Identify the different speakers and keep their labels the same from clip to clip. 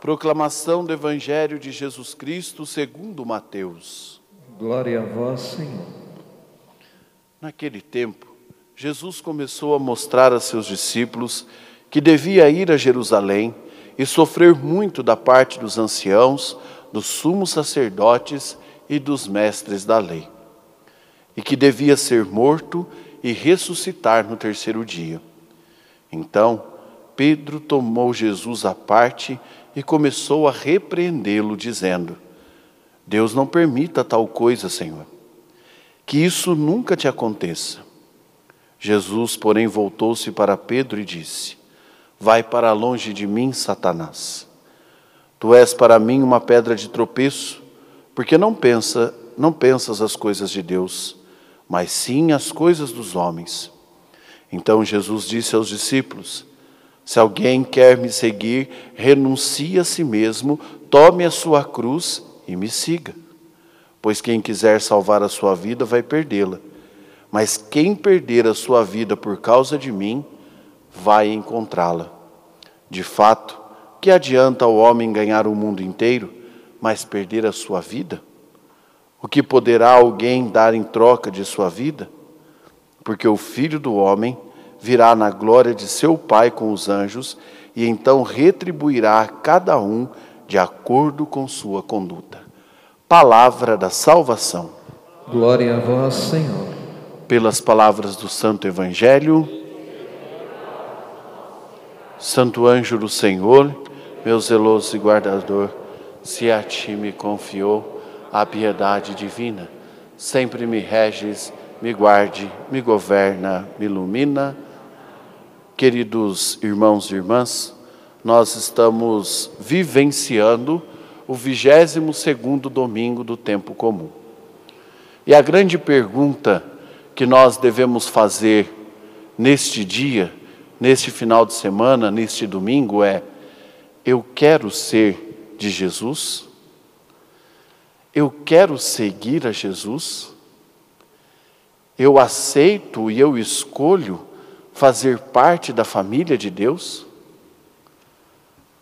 Speaker 1: Proclamação do Evangelho de Jesus Cristo segundo Mateus.
Speaker 2: Glória a vós, Senhor.
Speaker 1: Naquele tempo, Jesus começou a mostrar a seus discípulos que devia ir a Jerusalém e sofrer muito da parte dos anciãos, dos sumos sacerdotes e dos mestres da lei, e que devia ser morto e ressuscitar no terceiro dia. Então, Pedro tomou Jesus à parte e começou a repreendê-lo, dizendo: Deus não permita tal coisa, Senhor. Que isso nunca te aconteça. Jesus, porém, voltou-se para Pedro e disse: Vai para longe de mim, Satanás. Tu és para mim uma pedra de tropeço, porque não pensa, não pensas as coisas de Deus, mas sim as coisas dos homens. Então Jesus disse aos discípulos: Se alguém quer me seguir, renuncie a si mesmo, tome a sua cruz e me siga. Pois quem quiser salvar a sua vida vai perdê-la, mas quem perder a sua vida por causa de mim, vai encontrá-la. De fato, que adianta o homem ganhar o mundo inteiro, mas perder a sua vida? O que poderá alguém dar em troca de sua vida? Porque o filho do homem virá na glória de seu Pai com os anjos e então retribuirá a cada um de acordo com sua conduta. Palavra da salvação.
Speaker 2: Glória a vós, Senhor.
Speaker 1: Pelas palavras do Santo Evangelho. Santo anjo do Senhor, meu zeloso e guardador, se a ti me confiou a piedade divina, sempre me reges, me guarde, me governa, me ilumina. Queridos irmãos e irmãs, nós estamos vivenciando o 22 segundo domingo do tempo comum. E a grande pergunta que nós devemos fazer neste dia, neste final de semana, neste domingo é: eu quero ser de Jesus? Eu quero seguir a Jesus? Eu aceito e eu escolho fazer parte da família de Deus?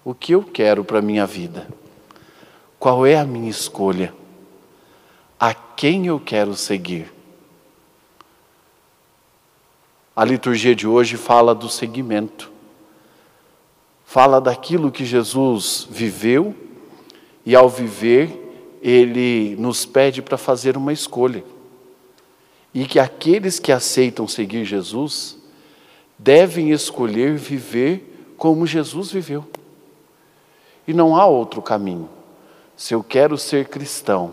Speaker 1: O que eu quero para a minha vida? Qual é a minha escolha? A quem eu quero seguir? A liturgia de hoje fala do seguimento. Fala daquilo que Jesus viveu e, ao viver, ele nos pede para fazer uma escolha. E que aqueles que aceitam seguir Jesus devem escolher viver como Jesus viveu. E não há outro caminho. Se eu quero ser cristão,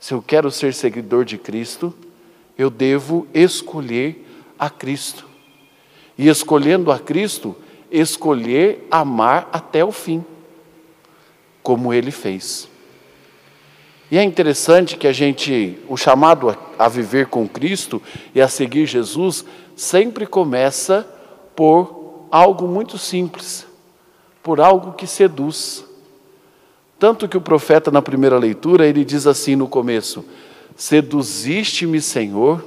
Speaker 1: se eu quero ser seguidor de Cristo, eu devo escolher a Cristo. E escolhendo a Cristo, escolher amar até o fim, como ele fez. E é interessante que a gente, o chamado a, viver com Cristo e a seguir Jesus, sempre começa por algo muito simples, por algo que seduz. Tanto que o profeta, na primeira leitura, ele diz assim no começo: Seduziste-me, Senhor,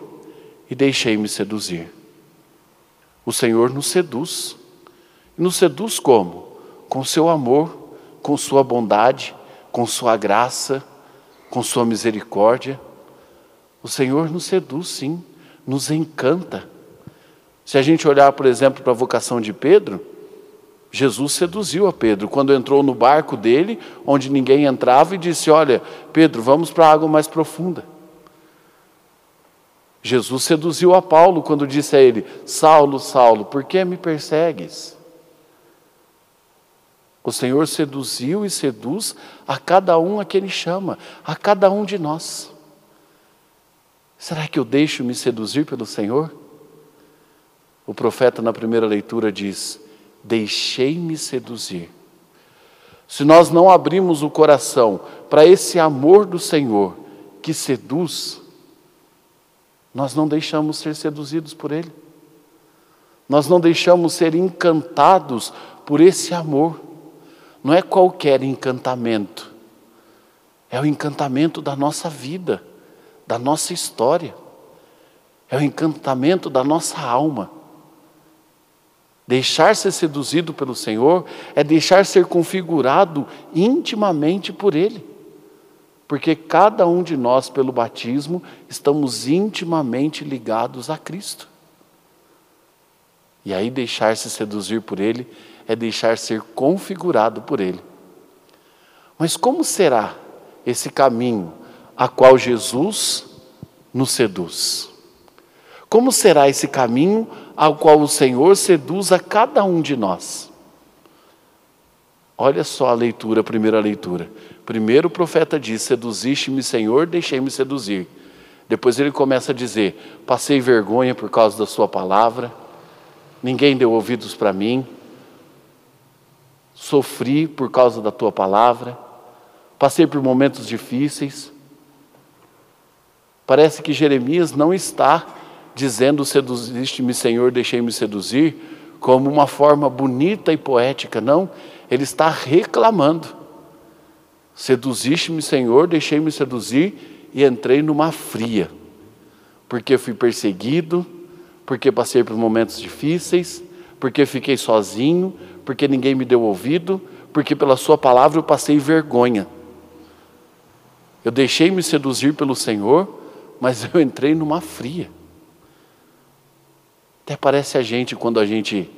Speaker 1: e deixei-me seduzir. O Senhor nos seduz. E nos seduz como? Com seu amor, com sua bondade, com sua graça, com sua misericórdia. O Senhor nos seduz, sim, nos encanta. Se a gente olhar, por exemplo, para a vocação de Pedro, Jesus seduziu a Pedro quando entrou no barco dele, onde ninguém entrava, e disse: Olha, Pedro, vamos para a água mais profunda. Jesus seduziu a Paulo quando disse a ele: Saulo, Saulo, por que me persegues? O Senhor seduziu e seduz a cada um a que Ele chama, a cada um de nós. Será que eu deixo me seduzir pelo Senhor? O profeta, na primeira leitura, diz: Deixei-me seduzir. Se nós não abrimos o coração para esse amor do Senhor que seduz, nós não deixamos ser seduzidos por Ele. Nós não deixamos ser encantados por esse amor. Não é qualquer encantamento, é o encantamento da nossa vida, da nossa história, é o encantamento da nossa alma. Deixar ser seduzido pelo Senhor é deixar ser configurado intimamente por Ele. Porque cada um de nós, pelo batismo, estamos intimamente ligados a Cristo. E aí, deixar-se seduzir por Ele é deixar ser configurado por Ele. Mas como será esse caminho a qual Jesus nos seduz? Como será esse caminho ao qual o Senhor seduz a cada um de nós? Olha só a leitura, a primeira leitura. Primeiro o profeta diz: Seduziste-me, Senhor, deixei-me seduzir. Depois ele começa a dizer: Passei vergonha por causa da Sua palavra, ninguém deu ouvidos para mim, sofri por causa da Tua palavra, passei por momentos difíceis. Parece que Jeremias não está dizendo: Seduziste-me, Senhor, deixei-me seduzir, como uma forma bonita e poética, não, ele está reclamando. Seduziste-me, Senhor, deixei-me seduzir e entrei numa fria, porque fui perseguido, porque passei por momentos difíceis, porque fiquei sozinho, porque ninguém me deu ouvido, porque pela Sua palavra eu passei vergonha. Eu deixei-me seduzir pelo Senhor, mas eu entrei numa fria. Até parece a gente quando a gente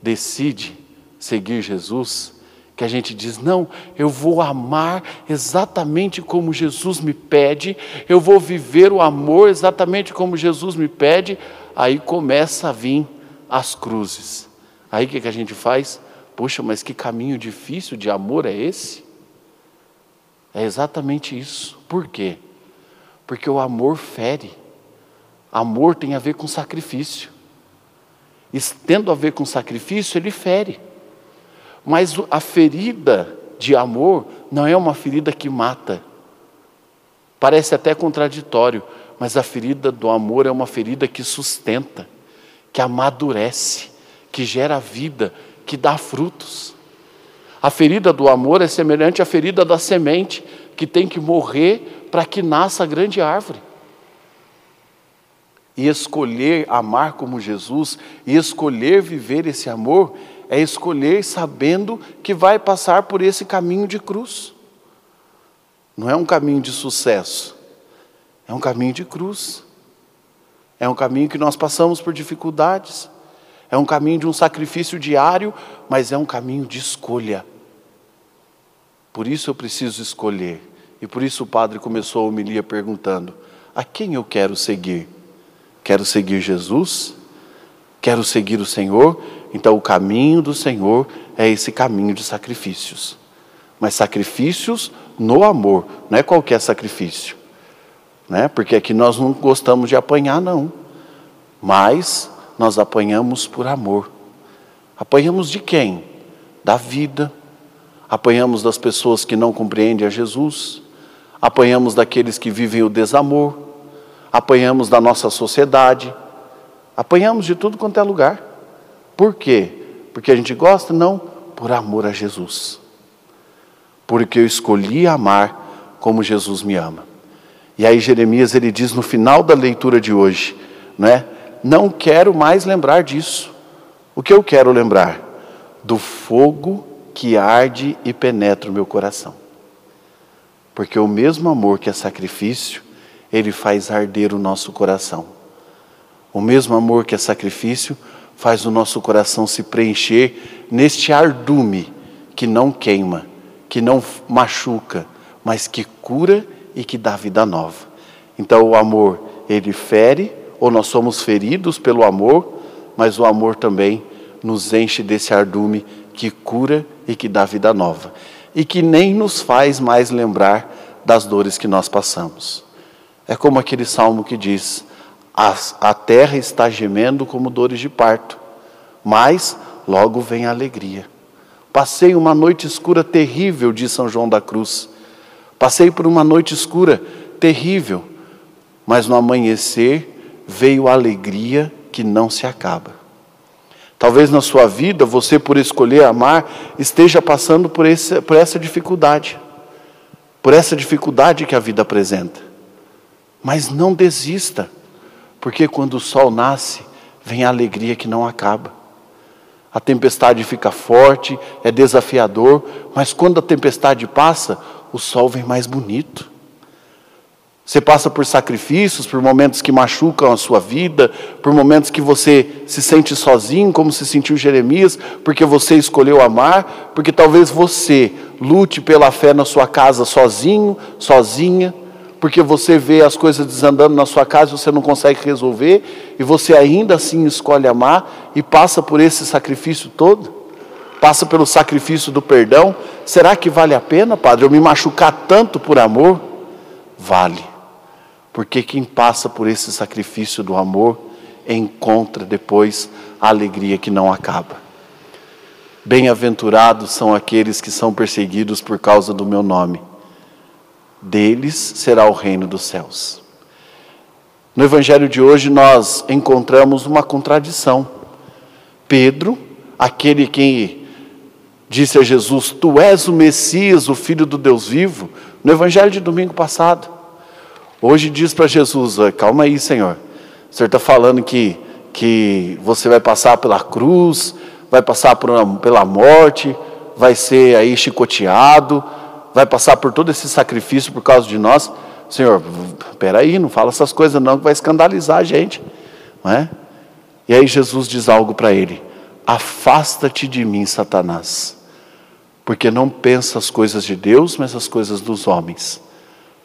Speaker 1: decide seguir Jesus, que a gente diz: não, eu vou amar exatamente como Jesus me pede, eu vou viver o amor exatamente como Jesus me pede. Aí começa a vir as cruzes. Aí o que, que a gente faz? Poxa, mas que caminho difícil de amor é esse? É exatamente isso. Por quê? Porque o amor fere. Amor tem a ver com sacrifício. Tendo a ver com sacrifício, ele fere. Mas a ferida de amor não é uma ferida que mata. Parece até contraditório, mas a ferida do amor é uma ferida que sustenta, que amadurece, que gera vida, que dá frutos. A ferida do amor é semelhante à ferida da semente, que tem que morrer para que nasça a grande árvore. E escolher amar como Jesus, e escolher viver esse amor, é escolher sabendo que vai passar por esse caminho de cruz. Não é um caminho de sucesso, é um caminho de cruz. É um caminho que nós passamos por dificuldades, é um caminho de um sacrifício diário, mas é um caminho de escolha. Por isso eu preciso escolher. E por isso o padre começou a homilia perguntando: a quem eu quero seguir? Quero seguir Jesus? Quero seguir o Senhor? Então, o caminho do Senhor é esse caminho de sacrifícios. Mas sacrifícios no amor, não é qualquer sacrifício. Né? Porque aqui nós não gostamos de apanhar, não. Mas nós apanhamos por amor. Apanhamos de quem? Da vida. Apanhamos das pessoas que não compreendem a Jesus. Apanhamos daqueles que vivem o desamor. Apanhamos da nossa sociedade. Apanhamos de tudo quanto é lugar. Por quê? Porque a gente gosta? Não, por amor a Jesus. Porque eu escolhi amar como Jesus me ama. E aí Jeremias ele diz no final da leitura de hoje, né? Não quero mais lembrar disso. O que eu quero lembrar? Do fogo que arde e penetra o meu coração. Porque o mesmo amor que é sacrifício, ele faz arder o nosso coração. O mesmo amor que é sacrifício faz o nosso coração se preencher neste ardume que não queima, que não machuca, mas que cura e que dá vida nova. Então o amor, ele fere, ou nós somos feridos pelo amor, mas o amor também nos enche desse ardume que cura e que dá vida nova. E que nem nos faz mais lembrar das dores que nós passamos. É como aquele salmo que diz: a, terra está gemendo como dores de parto, mas logo vem a alegria. Passei uma noite escura terrível, diz São João da Cruz. Passei por uma noite escura terrível, mas no amanhecer veio a alegria que não se acaba. Talvez na sua vida, você, por escolher amar, esteja passando por, esse, por essa dificuldade, por essa dificuldade que a vida apresenta. Mas não desista. Porque quando o sol nasce, vem a alegria que não acaba. A tempestade fica forte, é desafiador, mas quando a tempestade passa, o sol vem mais bonito. Você passa por sacrifícios, por momentos que machucam a sua vida, por momentos que você se sente sozinho, como se sentiu Jeremias, porque você escolheu amar, porque talvez você lute pela fé na sua casa sozinho, sozinha, porque você vê as coisas desandando na sua casa e você não consegue resolver, e você ainda assim escolhe amar e passa por esse sacrifício todo, passa pelo sacrifício do perdão. Será que vale a pena, Padre, eu me machucar tanto por amor? Vale porque quem passa por esse sacrifício do amor encontra depois a alegria que não acaba. Bem-aventurados são aqueles que são perseguidos por causa do meu nome, deles será o reino dos céus. No Evangelho de hoje nós encontramos uma contradição. Pedro, aquele que disse a Jesus: Tu és o Messias, o Filho do Deus vivo, no Evangelho de domingo passado, Hoje diz para Jesus: calma aí, Senhor. O Senhor está falando que, que você vai passar pela cruz, vai passar uma, pela morte, vai ser aí chicoteado, vai passar por todo esse sacrifício por causa de nós. Senhor, aí, não fala essas coisas não, que vai escandalizar a gente. Não é? E aí Jesus diz algo para ele: Afasta-te de mim, Satanás, porque não pensa as coisas de Deus, mas as coisas dos homens.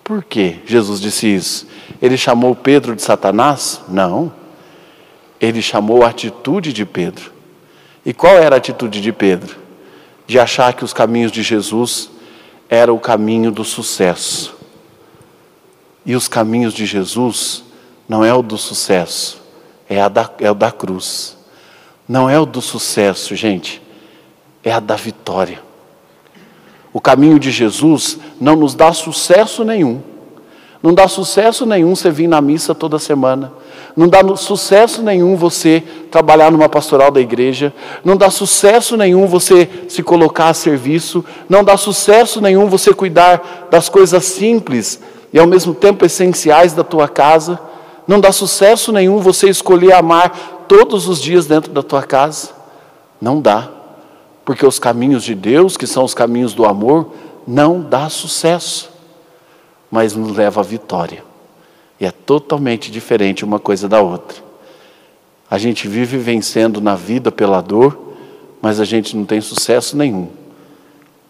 Speaker 1: Por que Jesus disse isso? Ele chamou Pedro de Satanás? Não. Ele chamou a atitude de Pedro. E qual era a atitude de Pedro? De achar que os caminhos de Jesus era o caminho do sucesso. E os caminhos de Jesus não é o do sucesso, é, da, é o da cruz. Não é o do sucesso, gente, é a da vitória. O caminho de Jesus não nos dá sucesso nenhum. Não dá sucesso nenhum você vir na missa toda semana. Não dá sucesso nenhum você trabalhar numa pastoral da igreja. Não dá sucesso nenhum você se colocar a serviço. Não dá sucesso nenhum você cuidar das coisas simples e ao mesmo tempo essenciais da tua casa. Não dá sucesso nenhum você escolher amar todos os dias dentro da tua casa. Não dá porque os caminhos de Deus, que são os caminhos do amor, não dá sucesso, mas nos leva à vitória. E é totalmente diferente uma coisa da outra. A gente vive vencendo na vida pela dor, mas a gente não tem sucesso nenhum.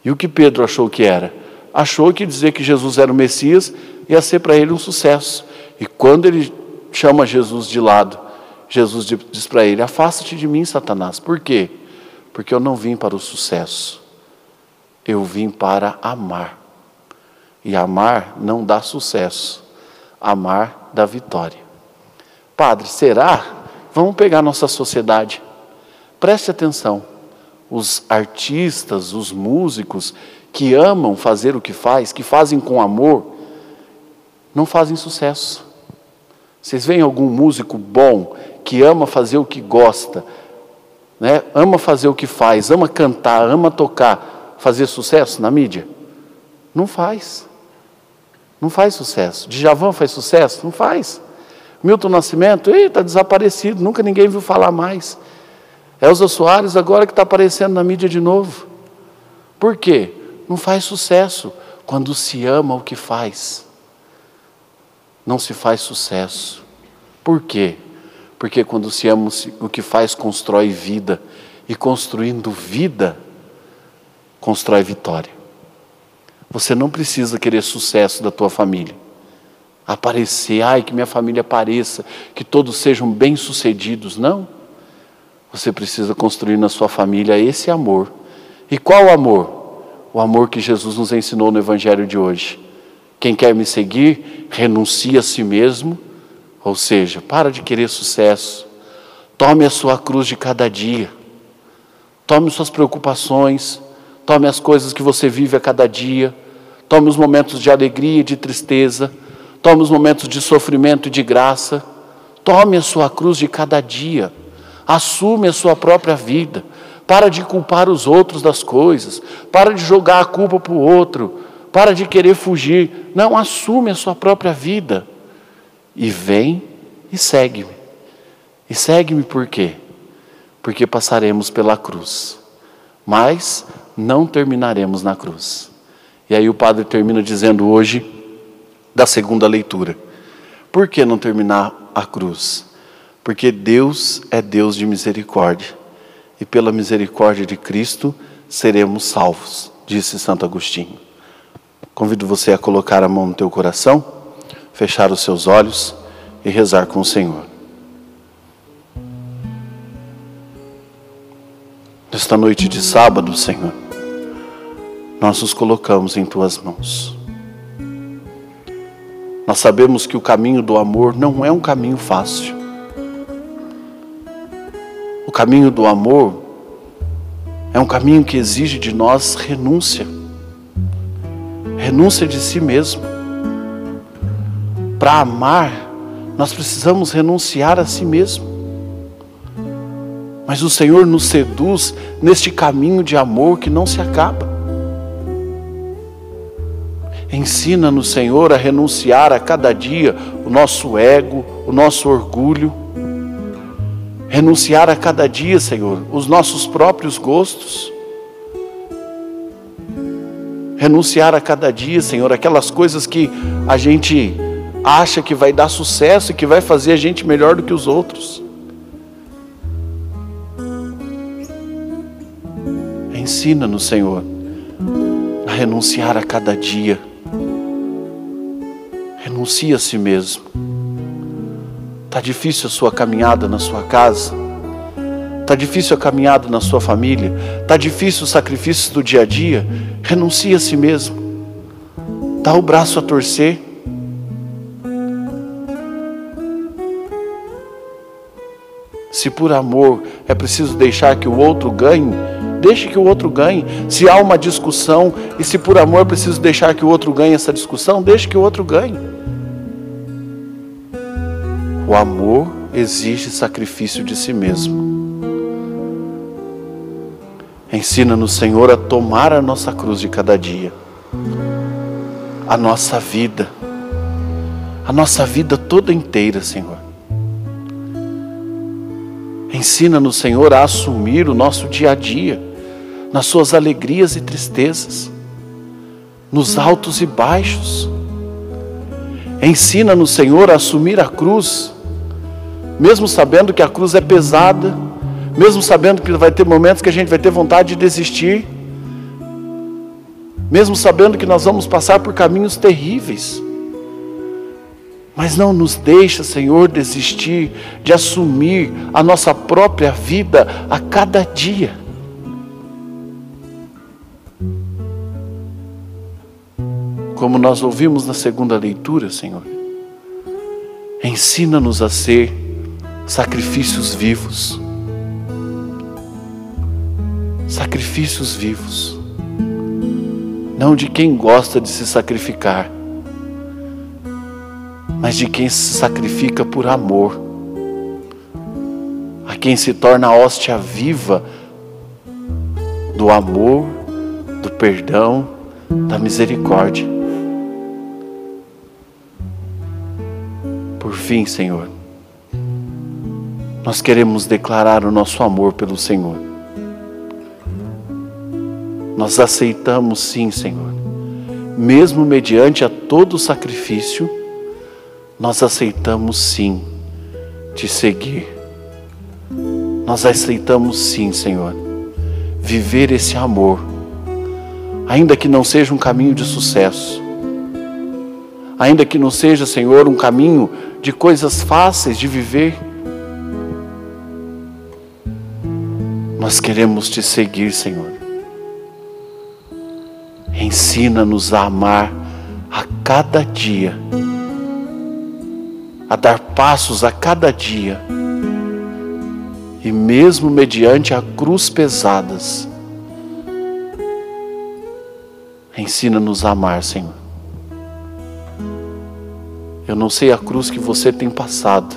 Speaker 1: E o que Pedro achou que era? Achou que dizer que Jesus era o Messias ia ser para ele um sucesso. E quando ele chama Jesus de lado, Jesus diz para ele: Afasta-te de mim, Satanás. Por quê? porque eu não vim para o sucesso, eu vim para amar. E amar não dá sucesso, amar dá vitória. Padre, será? Vamos pegar nossa sociedade. Preste atenção. Os artistas, os músicos que amam fazer o que faz, que fazem com amor, não fazem sucesso. Vocês veem algum músico bom que ama fazer o que gosta, né, ama fazer o que faz, ama cantar, ama tocar, fazer sucesso na mídia? Não faz. Não faz sucesso. Djavan faz sucesso? Não faz. Milton Nascimento, está desaparecido, nunca ninguém viu falar mais. Elza Soares agora que está aparecendo na mídia de novo. Por quê? Não faz sucesso quando se ama o que faz. Não se faz sucesso. Por quê? Porque quando se ama o que faz, constrói vida. E construindo vida, constrói vitória. Você não precisa querer sucesso da tua família. Aparecer, ai, que minha família apareça, que todos sejam bem-sucedidos. Não. Você precisa construir na sua família esse amor. E qual amor? O amor que Jesus nos ensinou no Evangelho de hoje. Quem quer me seguir, renuncia a si mesmo ou seja, para de querer sucesso. Tome a sua cruz de cada dia. Tome suas preocupações. Tome as coisas que você vive a cada dia. Tome os momentos de alegria e de tristeza. Tome os momentos de sofrimento e de graça. Tome a sua cruz de cada dia. Assume a sua própria vida. Para de culpar os outros das coisas. Para de jogar a culpa para o outro. Para de querer fugir. Não, assume a sua própria vida e vem e segue-me. E segue-me por quê? porque passaremos pela cruz, mas não terminaremos na cruz. E aí o padre termina dizendo hoje, da segunda leitura: por que não terminar a cruz? Porque Deus é Deus de misericórdia, e pela misericórdia de Cristo seremos salvos, disse Santo Agostinho. Convido você a colocar a mão no teu coração, fechar os seus olhos e rezar com o Senhor. Nesta noite de sábado, Senhor, nós nos colocamos em tuas mãos. Nós sabemos que o caminho do amor não é um caminho fácil. O caminho do amor é um caminho que exige de nós renúncia renúncia de si mesmo. Para amar, nós precisamos renunciar a si mesmo. Mas o Senhor nos seduz neste caminho de amor que não se acaba. Ensina-nos, Senhor, a renunciar a cada dia o nosso ego, o nosso orgulho. Renunciar a cada dia, Senhor, os nossos próprios gostos. Renunciar a cada dia, Senhor, aquelas coisas que a gente acha que vai dar sucesso e que vai fazer a gente melhor do que os outros. Ensina-nos, Senhor, a renunciar a cada dia. Renuncie a si mesmo. Está difícil a sua caminhada na sua casa? Está difícil a caminhada na sua família? Está difícil os sacrifícios do dia a dia? Renuncie a si mesmo. Dá o braço a torcer. Se por amor é preciso deixar que o outro ganhe, Deixe que o outro ganhe. Se há uma discussão e se por amor preciso deixar que o outro ganhe essa discussão, deixe que o outro ganhe. O amor exige sacrifício de si mesmo. Ensina-nos, Senhor, a tomar a nossa cruz de cada dia, a nossa vida, a nossa vida toda inteira, Senhor. Ensina-nos, Senhor, a assumir o nosso dia a dia nas suas alegrias e tristezas, nos altos e baixos. Ensina-nos, Senhor, a assumir a cruz, mesmo sabendo que a cruz é pesada, mesmo sabendo que vai ter momentos que a gente vai ter vontade de desistir, mesmo sabendo que nós vamos passar por caminhos terríveis. Mas não nos deixa, Senhor, desistir de assumir a nossa própria vida a cada dia. Como nós ouvimos na segunda leitura, Senhor. Ensina-nos a ser sacrifícios vivos. Sacrifícios vivos. Não de quem gosta de se sacrificar, mas de quem se sacrifica por amor. A quem se torna a hóstia viva do amor, do perdão, da misericórdia. Fim, Senhor, nós queremos declarar o nosso amor pelo Senhor. Nós aceitamos, sim, Senhor, mesmo mediante a todo sacrifício, nós aceitamos, sim, te seguir. Nós aceitamos, sim, Senhor, viver esse amor, ainda que não seja um caminho de sucesso ainda que não seja, Senhor, um caminho de coisas fáceis de viver. Nós queremos te seguir, Senhor. Ensina-nos a amar a cada dia, a dar passos a cada dia, e mesmo mediante a cruz pesadas, ensina-nos a amar, Senhor. Eu não sei a cruz que você tem passado.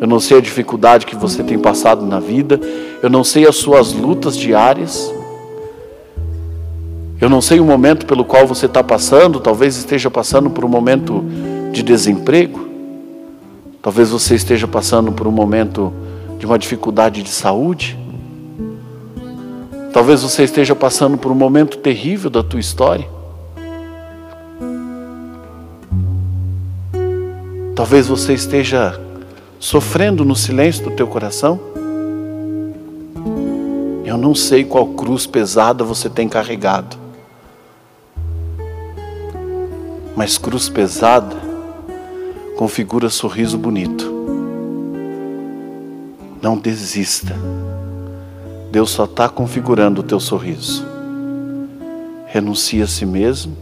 Speaker 1: Eu não sei a dificuldade que você tem passado na vida. Eu não sei as suas lutas diárias. Eu não sei o momento pelo qual você está passando. Talvez esteja passando por um momento de desemprego. Talvez você esteja passando por um momento de uma dificuldade de saúde. Talvez você esteja passando por um momento terrível da tua história. Talvez você esteja sofrendo no silêncio do teu coração. Eu não sei qual cruz pesada você tem carregado. Mas cruz pesada configura sorriso bonito. Não desista. Deus só está configurando o teu sorriso. Renuncia a si mesmo,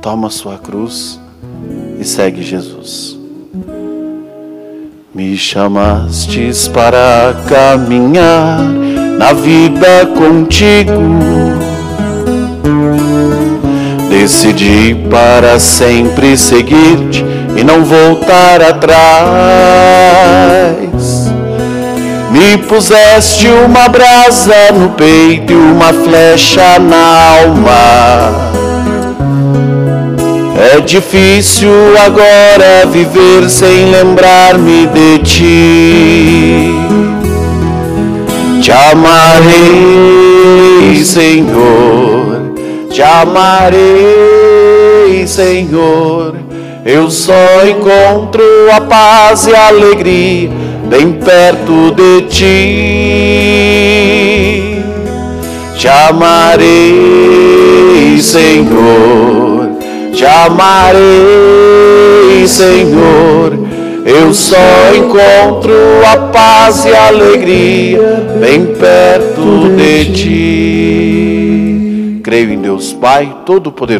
Speaker 1: toma a sua cruz e segue Jesus. Me chamastes para caminhar na vida contigo. Decidi para sempre seguir-te e não voltar atrás. Me puseste uma brasa no peito e uma flecha na alma. É difícil agora viver sem lembrar-me de ti. Te amarei, Senhor, te amarei, Senhor. Eu só encontro a paz e a alegria bem perto de ti. Te amarei, Senhor, te amarei, Senhor. Eu só encontro a paz e a alegria bem perto de ti. Creio em Deus Pai Todo-Poderoso.